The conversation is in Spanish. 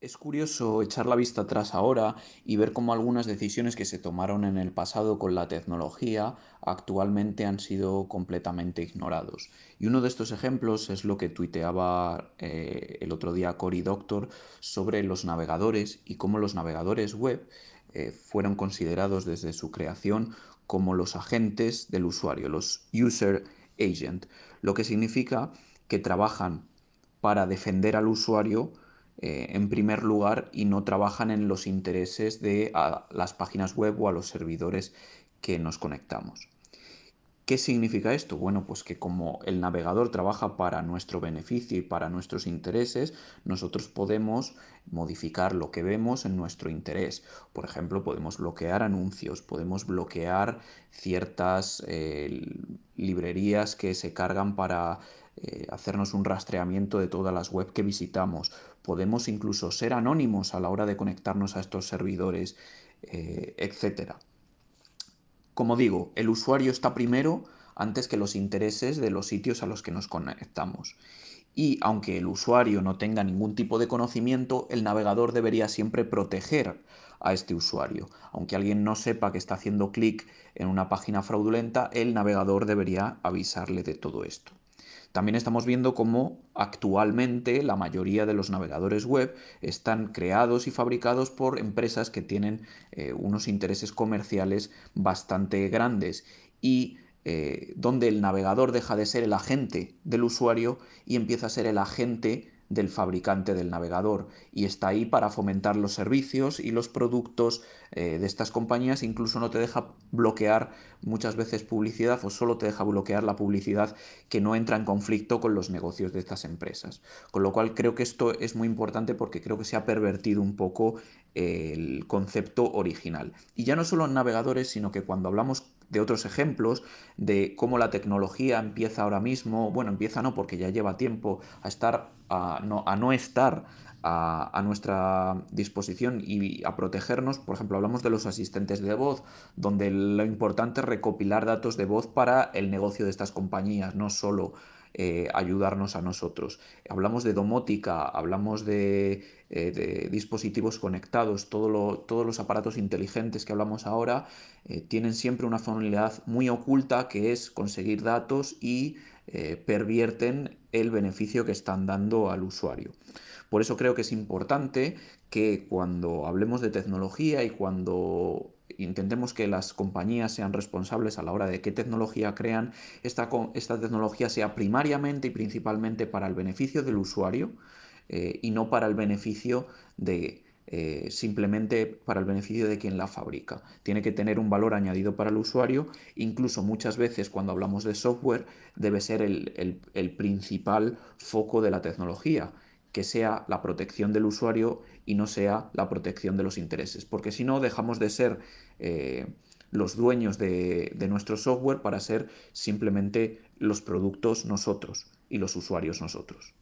Es curioso echar la vista atrás ahora y ver cómo algunas decisiones que se tomaron en el pasado con la tecnología actualmente han sido completamente ignorados. Y uno de estos ejemplos es lo que tuiteaba eh, el otro día Cory Doctor sobre los navegadores y cómo los navegadores web eh, fueron considerados desde su creación como los agentes del usuario, los user agent, lo que significa que trabajan para defender al usuario eh, en primer lugar y no trabajan en los intereses de las páginas web o a los servidores que nos conectamos. ¿Qué significa esto? Bueno, pues que como el navegador trabaja para nuestro beneficio y para nuestros intereses, nosotros podemos modificar lo que vemos en nuestro interés. Por ejemplo, podemos bloquear anuncios, podemos bloquear ciertas eh, librerías que se cargan para eh, hacernos un rastreamiento de todas las web que visitamos. Podemos incluso ser anónimos a la hora de conectarnos a estos servidores, eh, etc. Como digo, el usuario está primero antes que los intereses de los sitios a los que nos conectamos. Y aunque el usuario no tenga ningún tipo de conocimiento, el navegador debería siempre proteger a este usuario. Aunque alguien no sepa que está haciendo clic en una página fraudulenta, el navegador debería avisarle de todo esto. También estamos viendo cómo actualmente la mayoría de los navegadores web están creados y fabricados por empresas que tienen eh, unos intereses comerciales bastante grandes y eh, donde el navegador deja de ser el agente del usuario y empieza a ser el agente del fabricante del navegador y está ahí para fomentar los servicios y los productos eh, de estas compañías. Incluso no te deja bloquear muchas veces publicidad o solo te deja bloquear la publicidad que no entra en conflicto con los negocios de estas empresas. Con lo cual creo que esto es muy importante porque creo que se ha pervertido un poco el concepto original. Y ya no solo en navegadores, sino que cuando hablamos de otros ejemplos de cómo la tecnología empieza ahora mismo, bueno, empieza no porque ya lleva tiempo a estar a no, a no estar a, a, nuestra disposición y a protegernos. Por ejemplo, hablamos de los asistentes de voz, donde lo importante es recopilar datos de voz para el negocio de estas compañías, no solo eh, ayudarnos a nosotros. Hablamos de domótica, hablamos de, eh, dispositivos conectados, todos los aparatos inteligentes que hablamos ahora eh, tienen siempre una finalidad muy oculta que es conseguir datos y pervierten el beneficio que están dando al usuario. Por eso creo que es importante que cuando hablemos de tecnología y cuando intentemos que las compañías sean responsables a la hora de qué tecnología crean, esta, esta tecnología sea primariamente y principalmente para el beneficio del usuario eh, y no para el beneficio de... Eh, simplemente para el beneficio de quien la fabrica. Tiene que tener un valor añadido para el usuario, incluso muchas veces cuando hablamos de software debe ser el principal foco de la tecnología que sea la protección del usuario y no sea la protección de los intereses, porque si no dejamos de ser eh, los dueños de, de nuestro software para ser simplemente los productos nosotros y los usuarios nosotros.